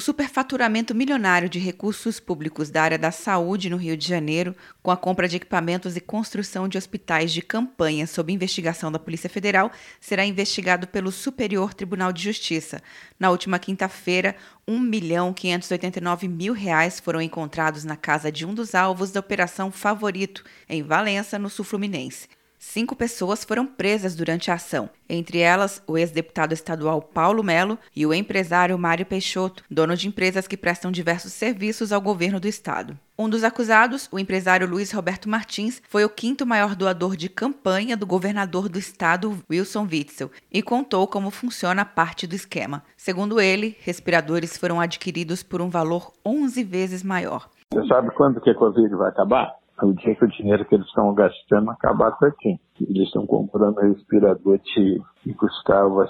O superfaturamento milionário de recursos públicos da área da saúde no Rio de Janeiro, com a compra de equipamentos e construção de hospitais de campanha sob investigação da Polícia Federal, será investigado pelo Superior Tribunal de Justiça. Na última quinta-feira, 1 milhão 589 mil reais foram encontrados na casa de um dos alvos da Operação Favorito, em Valença, no sul fluminense. Cinco pessoas foram presas durante a ação, entre elas o ex-deputado estadual Paulo Melo e o empresário Mário Peixoto, dono de empresas que prestam diversos serviços ao governo do estado. Um dos acusados, o empresário Luiz Roberto Martins, foi o quinto maior doador de campanha do governador do estado, Wilson Witzel, e contou como funciona parte do esquema. Segundo ele, respiradores foram adquiridos por um valor 11 vezes maior. Você sabe quando que a Covid vai acabar? O dia que o dinheiro que eles estão gastando acabar aqui. Eles estão comprando respirador que, custava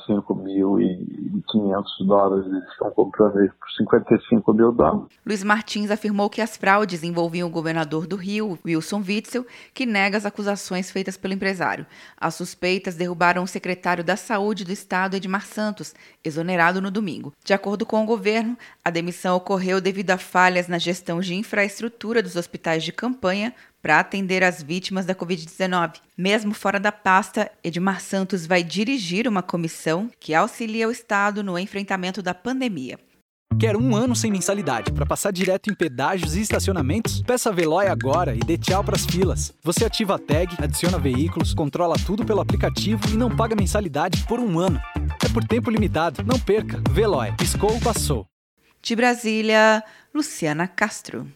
5.500 dólares, eles estão comprando por 55 mil dólares. Luiz Martins afirmou que as fraudes envolviam o governador do Rio, Wilson Witzel, que nega as acusações feitas pelo empresário. As suspeitas derrubaram o secretário da Saúde do Estado, Edmar Santos, exonerado no domingo. De acordo com o governo, a demissão ocorreu devido a falhas na gestão de infraestrutura dos hospitais de campanha, para atender as vítimas da Covid-19. Mesmo fora da pasta, Edmar Santos vai dirigir uma comissão que auxilia o Estado no enfrentamento da pandemia. Quer um ano sem mensalidade para passar direto em pedágios e estacionamentos? Peça a Veloy agora e dê tchau para as filas. Você ativa a tag, adiciona veículos, controla tudo pelo aplicativo e não paga mensalidade por um ano. É por tempo limitado. Não perca. Veloy. Piscou, passou. De Brasília, Luciana Castro.